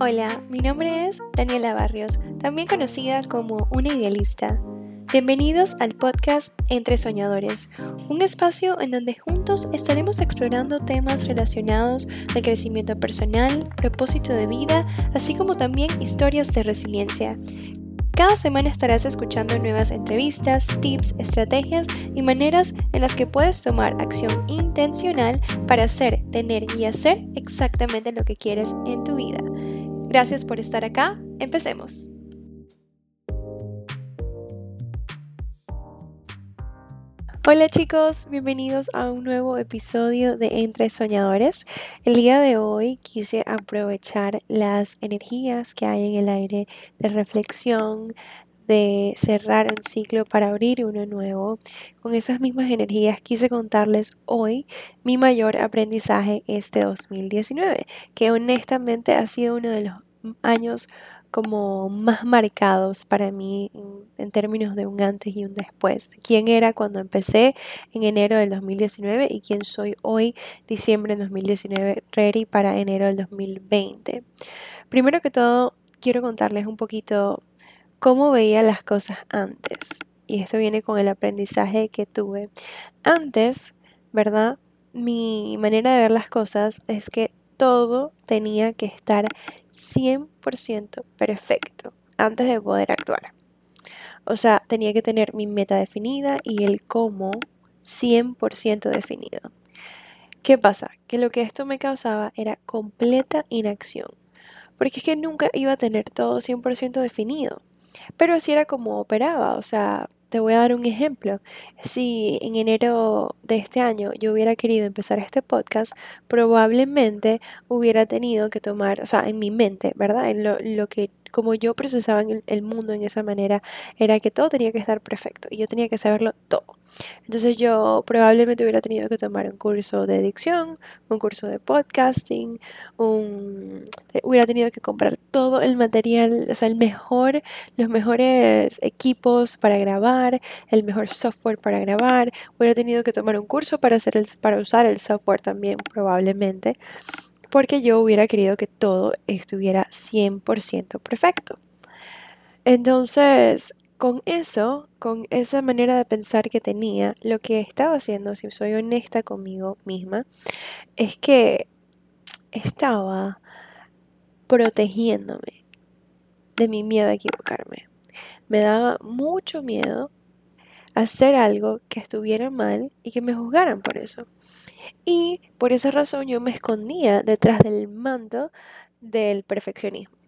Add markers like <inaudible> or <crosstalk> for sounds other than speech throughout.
Hola, mi nombre es Daniela Barrios, también conocida como una idealista. Bienvenidos al podcast Entre Soñadores, un espacio en donde juntos estaremos explorando temas relacionados al crecimiento personal, propósito de vida, así como también historias de resiliencia. Cada semana estarás escuchando nuevas entrevistas, tips, estrategias y maneras en las que puedes tomar acción intencional para hacer, tener y hacer exactamente lo que quieres en tu vida. Gracias por estar acá. Empecemos. Hola chicos, bienvenidos a un nuevo episodio de Entre Soñadores. El día de hoy quise aprovechar las energías que hay en el aire de reflexión, de cerrar un ciclo para abrir uno nuevo. Con esas mismas energías quise contarles hoy mi mayor aprendizaje este 2019, que honestamente ha sido uno de los años como más marcados para mí en, términos de un antes y un después. ¿Quién era cuando empecé en enero del 2019 y quién soy hoy, diciembre del 2019, ready para enero del 2020? Primero que todo, quiero contarles un poquito cómo veía las cosas antes. Y esto viene con el aprendizaje que tuve. Antes, ¿verdad? Mi manera de ver las cosas es que todo tenía que estar 100% perfecto antes de poder actuar. O sea, tenía que tener mi meta definida y el cómo 100% definido. ¿Qué pasa? Que lo que esto me causaba era completa inacción. Porque es que nunca iba a tener todo 100% definido. Pero así era como operaba, o sea, te voy a dar un ejemplo. Si en enero de este año yo hubiera querido empezar este podcast, probablemente hubiera tenido que tomar, o sea, en mi mente, ¿verdad? En lo, lo que como yo procesaba el, mundo en esa manera, era que todo tenía que estar perfecto y yo tenía que saberlo todo. Entonces yo probablemente hubiera tenido que tomar un curso de dicción, un curso de podcasting, un, eh, hubiera tenido que comprar todo el material, o sea, el mejor, los mejores equipos para grabar, el mejor software para grabar, hubiera tenido que tomar un curso para, hacer el, para usar el software también probablemente porque yo hubiera querido que todo estuviera 100% perfecto. Entonces, con eso, con esa manera de pensar que tenía, lo que estaba haciendo, si soy honesta conmigo misma, es que estaba protegiéndome de mi miedo a equivocarme. Me daba mucho miedo hacer algo que estuviera mal y que me juzgaran por eso. Y por esa razón yo me escondía detrás del manto del perfeccionismo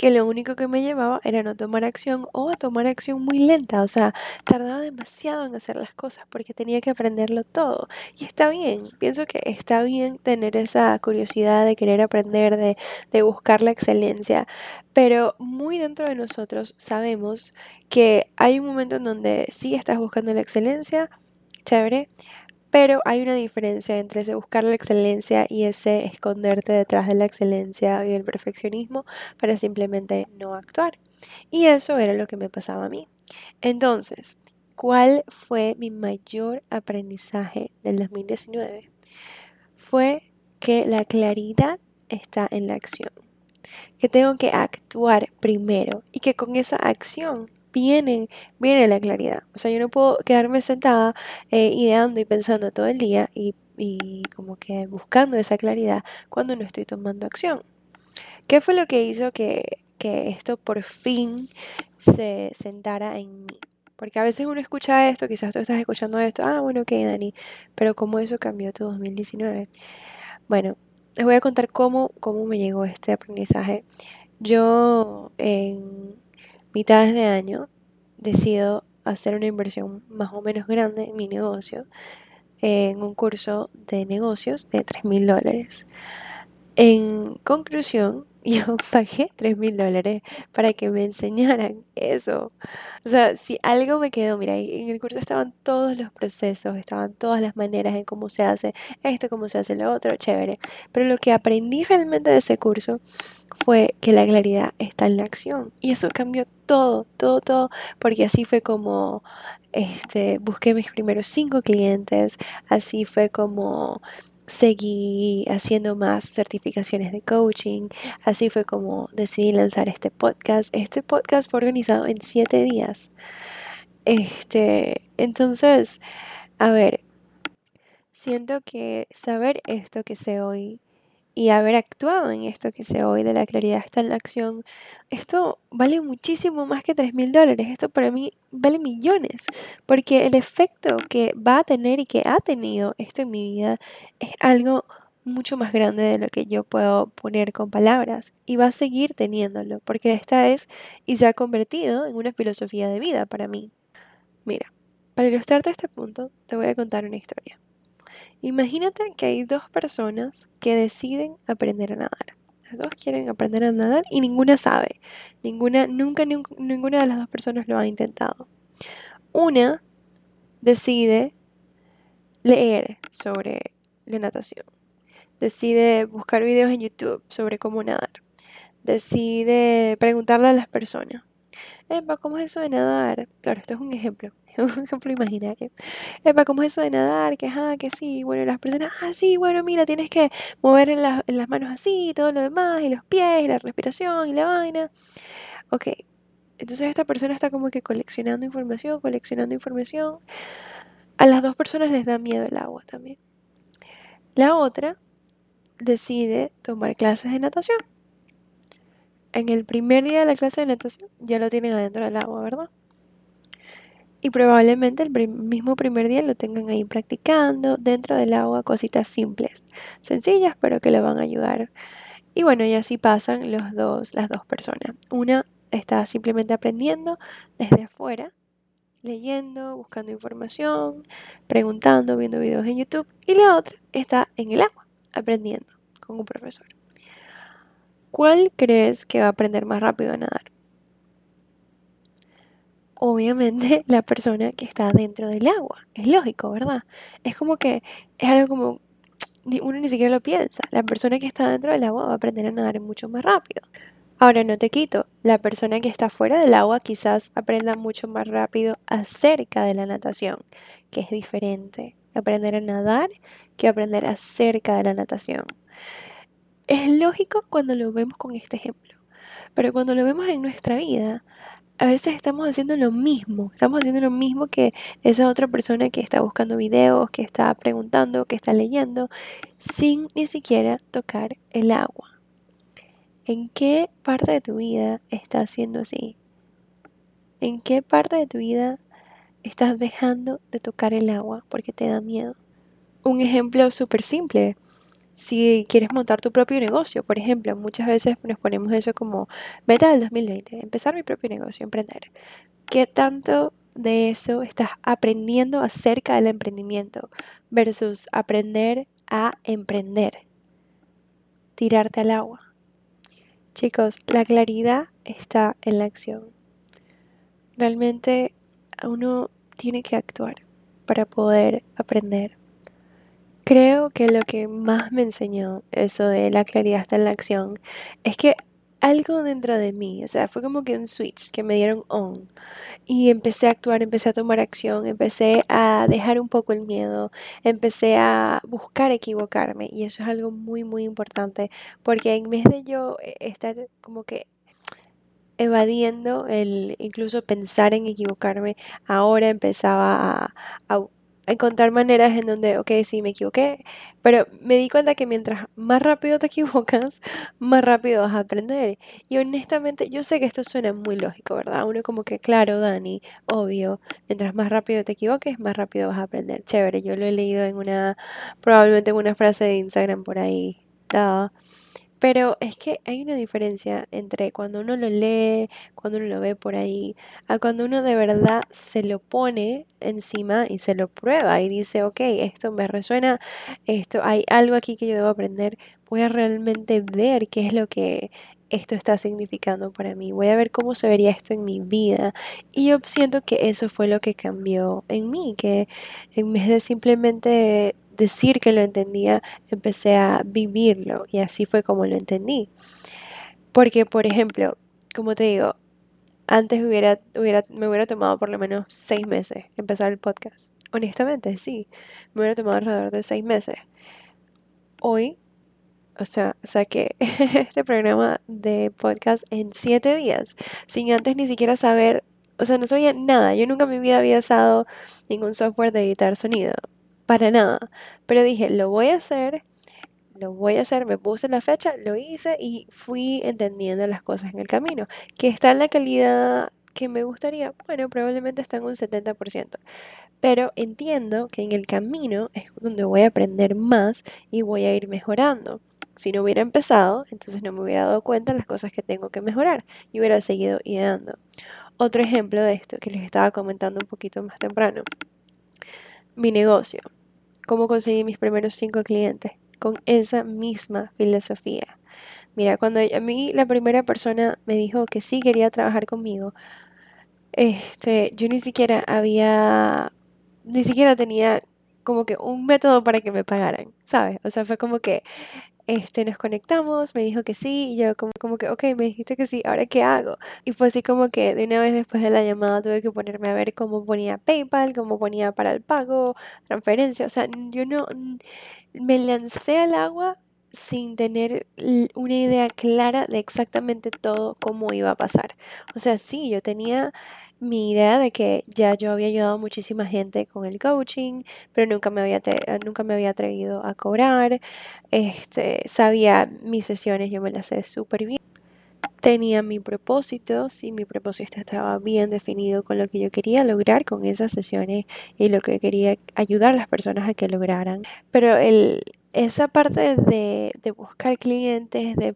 que lo único que me llevaba era no tomar acción o a tomar acción muy lenta, o sea, tardaba demasiado en hacer las cosas porque tenía que aprenderlo todo. Y está bien, pienso que está bien tener esa curiosidad de querer aprender, de, de buscar la excelencia, pero muy dentro de nosotros sabemos que hay un momento en donde sí estás buscando la excelencia, chévere, pero hay una diferencia entre ese buscar la excelencia y ese esconderte detrás de la excelencia y el perfeccionismo para simplemente no actuar. Y eso era lo que me pasaba a mí. Entonces, ¿cuál fue mi mayor aprendizaje del 2019? Fue que la claridad está en la acción, que tengo que actuar primero y que con esa acción viene, viene la claridad. O sea, yo no puedo quedarme sentada eh, ideando y pensando todo el día y, y como que buscando esa claridad cuando no estoy tomando acción. ¿Qué fue lo que hizo que, que esto por fin se sentara en mí? Porque a veces uno escucha esto, quizás tú estás escuchando esto, ah, bueno, ok, Dani, pero ¿cómo eso cambió tu 2019? Bueno, les voy a contar cómo, cómo me llegó este aprendizaje. Yo en mitades de año decido hacer una inversión más o menos grande en mi negocio, en un curso de negocios de 3 mil dólares. En conclusión, <laughs> yo pagué 3 mil dólares para que me enseñaran eso. O sea, si algo me quedó, mira, en el curso estaban todos los procesos, estaban todas las maneras en cómo se hace esto, cómo se hace lo otro, chévere. Pero lo que aprendí realmente de ese curso fue que la claridad está en la acción. Y eso cambió todo, todo, todo, porque así fue como este, busqué mis primeros cinco clientes, así fue como seguí haciendo más certificaciones de coaching. Así fue como decidí lanzar este podcast. Este podcast fue organizado en siete días. Este, entonces, a ver, siento que saber esto que sé hoy y haber actuado en esto que sé hoy de la claridad está en la acción, esto vale muchísimo más que 3 mil dólares. Esto para mí vale millones, porque el efecto que va a tener y que ha tenido esto en mi vida es algo mucho más grande de lo que yo puedo poner con palabras y va a seguir teniéndolo, porque esta es y se ha convertido en una filosofía de vida para mí. Mira, para ilustrarte este punto, te voy a contar una historia. Imagínate que hay dos personas que deciden aprender a nadar. Las dos quieren aprender a nadar y ninguna sabe. Ninguna, nunca, ninguna de las dos personas lo ha intentado. Una decide leer sobre la natación. Decide buscar videos en YouTube sobre cómo nadar. Decide preguntarle a las personas. ¿Cómo es eso de nadar? Claro, esto es un ejemplo. <laughs> un ejemplo imaginario. Epa, ¿cómo es eso de nadar? Que ajá, que sí. Bueno, las personas, ah, sí, bueno, mira, tienes que mover en, las manos así, todo lo demás, y los pies, y la respiración, y la vaina. Ok, entonces esta persona está como que coleccionando información, coleccionando información. A las dos personas les da miedo el agua también. La otra decide tomar clases de natación. En el primer día de la clase de natación ya lo tienen adentro del agua, ¿verdad? y probablemente el mismo primer día lo tengan ahí practicando dentro del agua cositas simples, sencillas, pero que le van a ayudar. Y bueno, y así pasan los dos, las dos personas. Una está simplemente aprendiendo desde afuera, leyendo, buscando información, preguntando, viendo videos en YouTube. Y la otra está en el agua, aprendiendo con un profesor. ¿Cuál crees que va a aprender más rápido a nadar? obviamente <laughs> la persona que está dentro del agua. Es lógico, ¿verdad? Es como que es algo como uno ni siquiera lo piensa. La persona que está dentro del agua va a aprender a nadar mucho más rápido. Ahora no te quito, la persona que está fuera del agua quizás aprenda mucho más rápido acerca de la natación, que es diferente aprender a nadar que aprender acerca de la natación. Es lógico cuando lo vemos con este ejemplo, pero cuando lo vemos en nuestra vida, a veces estamos haciendo lo mismo, estamos haciendo lo mismo que esa otra persona que está buscando videos, que está preguntando, que está leyendo, sin ni siquiera tocar el agua. ¿En qué parte de tu vida estás haciendo así? ¿En qué parte de tu vida estás dejando de tocar el agua porque te da miedo? Un ejemplo súper simple si quieres montar tu propio negocio, por ejemplo, muchas veces nos ponemos eso como meta del 2020, empezar mi propio negocio, emprender. ¿Qué tanto de eso estás aprendiendo acerca del emprendimiento versus aprender a emprender? Tirarte al agua. Chicos, la claridad está en la acción. Realmente uno tiene que actuar para poder aprender Creo que lo que más me enseñó eso de la claridad está en la acción es que algo dentro de mí, o sea, fue como que un switch que me dieron on y empecé a actuar, empecé a tomar acción, empecé a dejar un poco el miedo, empecé a buscar equivocarme y eso es algo muy muy importante porque en vez de yo eh, estar como que evadiendo el incluso pensar en equivocarme, ahora empezaba a encontrar maneras en donde, ok, sí, me equivoqué, pero me di cuenta que mientras más rápido te <laughs> equivocas, más rápido vas a aprender. Y honestamente, yo sé que esto suena muy lógico, ¿verdad? Uno como que, claro, Dani, obvio, mientras más rápido te equivoques, más rápido vas a aprender. Chévere, yo lo he leído en una, probablemente en una frase de Instagram por ahí. Pero es que hay una diferencia entre cuando uno lo lee, cuando uno lo ve por ahí, a cuando uno de verdad se lo pone encima y se lo prueba y dice, ok, esto me resuena, esto, hay algo aquí que yo debo aprender, voy a realmente ver qué es lo que esto está significando para mí, voy a ver cómo se vería esto en mi vida. Y yo siento que eso fue lo que cambió en mí, que en vez de simplemente decir que lo entendía, empecé a vivirlo y así fue como lo entendí. Porque, por ejemplo, como te digo, antes hubiera, hubiera, me hubiera tomado por lo menos seis meses empezar el podcast. Honestamente, sí, me hubiera tomado alrededor de seis meses. hoy, o sea, saqué <laughs> este programa de podcast en siete días, sin antes ni siquiera saber, o sea, no sabía nada. Yo nunca en mi vida había usado ningún software de editar sonido, para nada. Pero dije, lo voy a hacer, lo voy a hacer, me puse la fecha, lo hice y fui entendiendo las cosas en el camino. Que está en la calidad que me gustaría, bueno, probablemente está en un 70%. Pero entiendo que en el camino es donde voy a aprender más y voy a ir mejorando. Si no hubiera empezado, entonces no me hubiera dado cuenta de las cosas que tengo que mejorar y hubiera seguido ideando. Otro ejemplo de esto que les estaba comentando un poquito más temprano. Mi negocio. Cómo conseguí mis primeros cinco clientes con esa misma filosofía. Mira, cuando a mí la primera persona me dijo que sí quería trabajar conmigo, este, yo ni siquiera había, ni siquiera tenía como que un método para que me pagaran, ¿sabes? O sea, fue como que, este, nos conectamos, me dijo que sí, y yo como, como que, ok, me dijiste que sí, ¿ahora qué hago? Y fue así como que de una vez después de la llamada tuve que ponerme a ver cómo ponía PayPal, cómo ponía para el pago, transferencia, o sea, yo no, me lancé al agua sin tener una idea clara de exactamente todo cómo iba a pasar. O sea, sí, yo tenía mi idea de que ya yo había ayudado muchísima gente con el coaching, pero nunca me había, nunca me había atrevido a cobrar. Este, sabía mis sesiones, yo me las sé súper bien tenía mi propósito, si mi propósito estaba bien definido con lo que yo quería lograr con esas sesiones y lo que quería ayudar a las personas a que lograran. Pero el, esa parte de, de buscar clientes, de,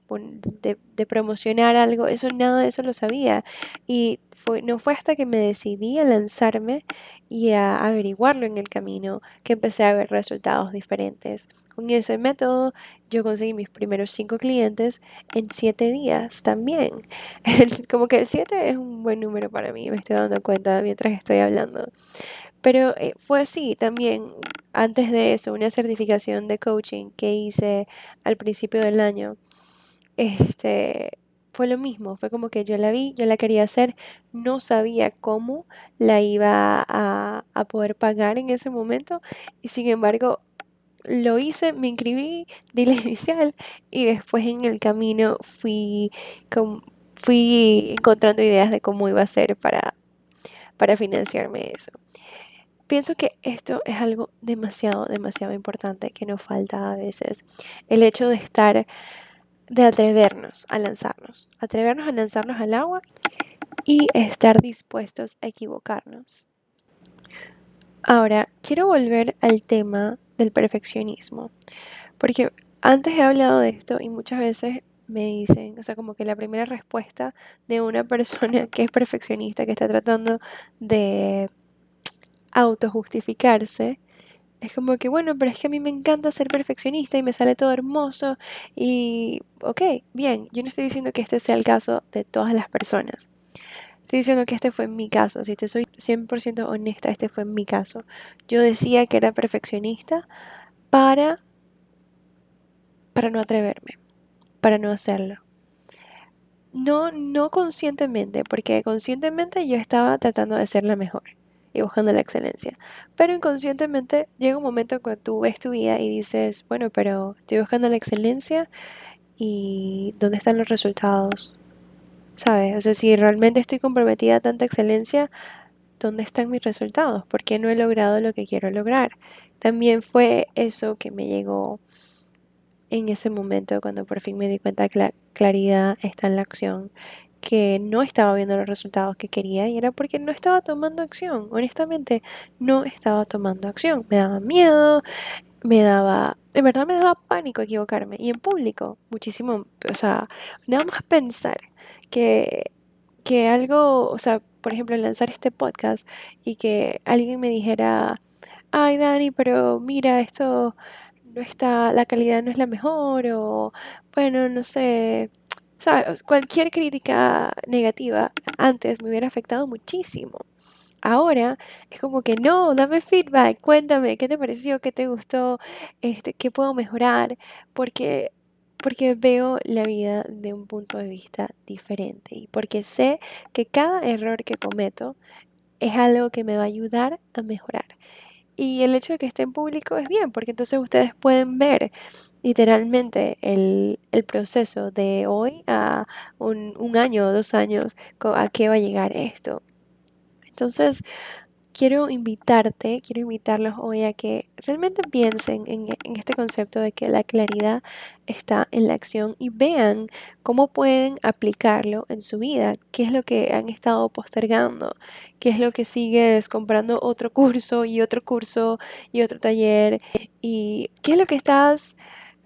de, promocionar algo, eso nada de eso lo sabía. Y fue, no fue hasta que me decidí a lanzarme y a averiguarlo en el camino que empecé a ver resultados diferentes. Con ese método yo conseguí mis primeros cinco clientes en siete días también. <laughs> como que el siete es un buen número para mí, me estoy dando cuenta mientras estoy hablando. Pero eh, fue así también, antes de eso, una certificación de coaching que hice al principio del año. Este, fue lo mismo, fue como que yo la vi, yo la quería hacer, no sabía cómo la iba a, poder pagar en ese momento y sin embargo lo hice, me inscribí, di la <laughs> inicial y después en el camino fui, fui encontrando ideas de cómo iba a ser para, para financiarme eso. Pienso que esto es algo demasiado, demasiado importante que nos falta a veces. El hecho de estar, de atrevernos a lanzarnos, atrevernos a lanzarnos al agua y estar dispuestos a equivocarnos. Ahora, quiero volver al tema del perfeccionismo. Porque antes he hablado de esto y muchas veces me dicen, o sea, como que la primera respuesta de una persona <laughs> que es perfeccionista, que está tratando de autojustificarse, es como que, bueno, pero es que a mí me encanta ser perfeccionista y me sale todo hermoso y, ok, bien, yo no estoy diciendo que este sea el caso de todas las personas. Estoy diciendo que este fue mi caso, si te soy 100% honesta, este fue mi caso. Yo decía que era perfeccionista para para no atreverme, para no hacerlo. No no conscientemente, porque conscientemente yo estaba tratando de ser la mejor y buscando la excelencia. Pero inconscientemente llega un momento cuando tú ves tu vida y dices, bueno, pero estoy buscando la excelencia y ¿dónde están los resultados? ¿Sabes? O sea, si realmente estoy comprometida a tanta excelencia, ¿dónde están mis resultados? ¿Por qué no he logrado lo que quiero lograr? También fue eso que me llegó en ese momento cuando por fin me di cuenta que la claridad está en la acción, que no estaba viendo los resultados que quería y era porque no estaba tomando acción. Honestamente, no estaba tomando acción. Me daba miedo, me daba, de verdad me daba pánico equivocarme. Y en público, muchísimo, o sea, nada más pensar que, que algo, o sea, por ejemplo, lanzar este podcast y que alguien me dijera, ay Dani, pero mira, esto no está, la calidad no es la mejor o, bueno, no sé, Cualquier crítica negativa antes me hubiera afectado muchísimo. Ahora es como que no, dame feedback, cuéntame qué te pareció, qué te gustó, este, qué puedo mejorar, porque porque veo la vida de un punto de vista diferente y porque sé que cada error que cometo es algo que me va a ayudar a mejorar. Y el hecho de que esté en público es bien, porque entonces ustedes pueden ver literalmente el, el proceso de hoy a un, un año o dos años, a qué va a llegar esto. Entonces, quiero invitarte, quiero invitarlos hoy a que realmente piensen en, este concepto de que la claridad está en la acción y vean cómo pueden aplicarlo en su vida, qué es lo que han estado postergando, qué es lo que sigues comprando otro curso y otro curso y otro taller y qué es lo que estás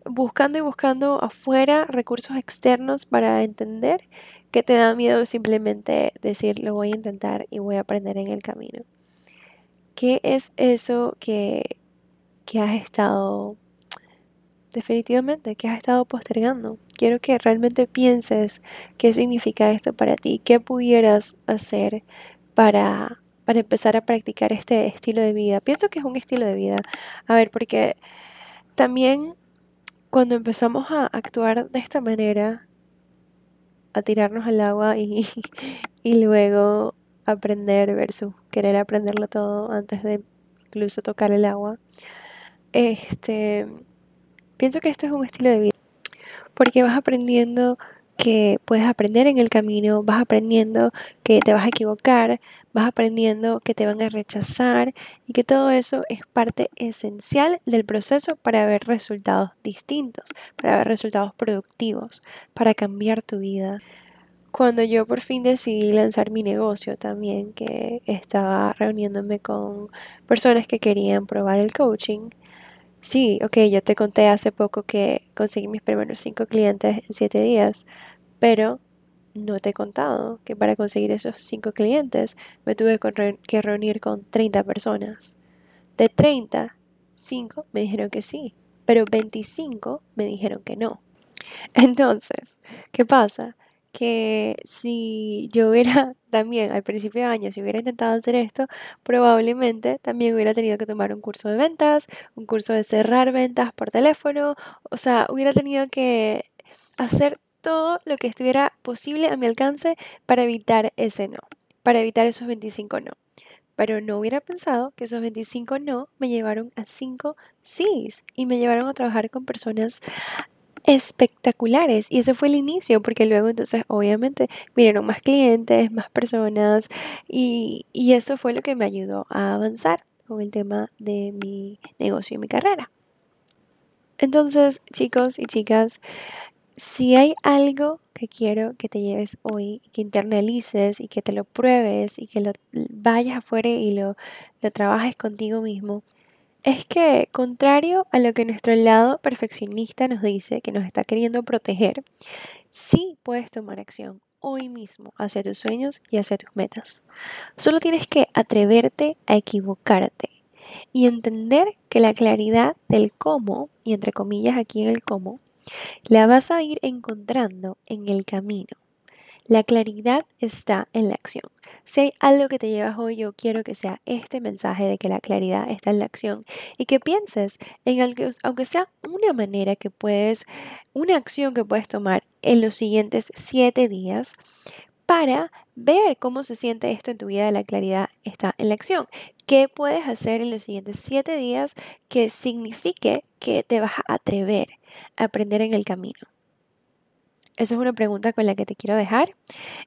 buscando y buscando afuera recursos externos para entender que te da miedo simplemente decir lo voy a intentar y voy a aprender en el camino. ¿Qué es eso que, que has estado, definitivamente, que has estado postergando? Quiero que realmente pienses qué significa esto para ti, qué pudieras hacer para, para empezar a practicar este estilo de vida. Pienso que es un estilo de vida. A ver, porque también cuando empezamos a actuar de esta manera, a tirarnos al agua y, <laughs> y luego aprender versus querer aprenderlo todo antes de incluso tocar el agua. Este, pienso que este es un estilo de vida porque vas aprendiendo que puedes aprender en el camino, vas aprendiendo que te vas a equivocar, vas aprendiendo que te van a rechazar y que todo eso es parte esencial del proceso para ver resultados distintos, para ver resultados productivos, para cambiar tu vida cuando yo por fin decidí lanzar mi negocio también, que estaba reuniéndome con personas que querían probar el coaching. Sí, ok, yo te conté hace poco que conseguí mis primeros cinco clientes en siete días, pero no te he contado que para conseguir esos cinco clientes me tuve que reunir con 30 personas. De 30, 5 me dijeron que sí, pero 25 me dijeron que no. <laughs> Entonces, ¿qué pasa? Que si yo hubiera <laughs> también al principio de año, si hubiera intentado hacer esto, probablemente también hubiera tenido que tomar un curso de ventas, un curso de cerrar ventas por teléfono, o sea, hubiera tenido que hacer todo lo que estuviera posible a mi alcance para evitar ese no, para evitar esos 25 no. Pero no hubiera pensado que esos 25 no me llevaron a 5 sí y me llevaron a trabajar con personas espectaculares y ese fue el inicio porque luego entonces obviamente vinieron más clientes, más personas y, y eso fue lo que me ayudó a avanzar con el tema de mi negocio y mi carrera. Entonces chicos y chicas, si hay algo que quiero que te lleves hoy, que internalices y que te lo pruebes y que lo vayas afuera y lo, lo trabajes contigo mismo, es que, contrario a lo que nuestro lado perfeccionista nos dice, que nos está queriendo proteger, sí puedes tomar acción hoy mismo hacia tus sueños y hacia tus metas. Solo tienes que atreverte a equivocarte y entender que la claridad del cómo, y entre comillas aquí en el cómo, la vas a ir encontrando en el camino. La claridad está en la acción. Si hay algo que te llevas hoy, yo quiero que sea este mensaje de que la claridad está en la acción y que pienses en algo, aunque sea una manera que puedes, una acción que puedes tomar en los siguientes siete días para ver cómo se siente esto en tu vida. La claridad está en la acción. ¿Qué puedes hacer en los siguientes siete días que signifique que te vas a atrever a aprender en el camino? Esa es una pregunta con la que te quiero dejar.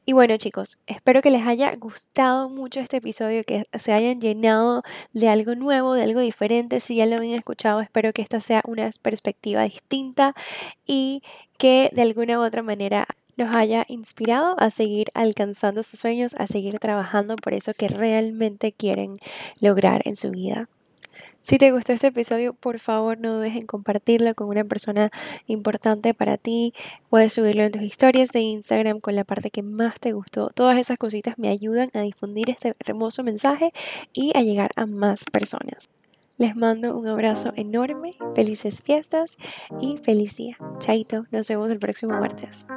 Y bueno chicos, espero que les haya gustado mucho este episodio, que se hayan llenado de algo nuevo, de algo diferente. Si ya lo habían escuchado, espero que esta sea una perspectiva distinta y que de alguna u otra manera los haya inspirado a seguir alcanzando sus sueños, a seguir trabajando por eso que realmente quieren lograr en su vida. Si te gustó este episodio, por favor no dudes en compartirlo con una persona importante para ti. Puedes subirlo en tus historias de Instagram con la parte que más te gustó. Todas esas cositas me ayudan a difundir este hermoso mensaje y a llegar a más personas. Les mando un abrazo enorme, felices fiestas y feliz día. Chaito, nos vemos el próximo martes.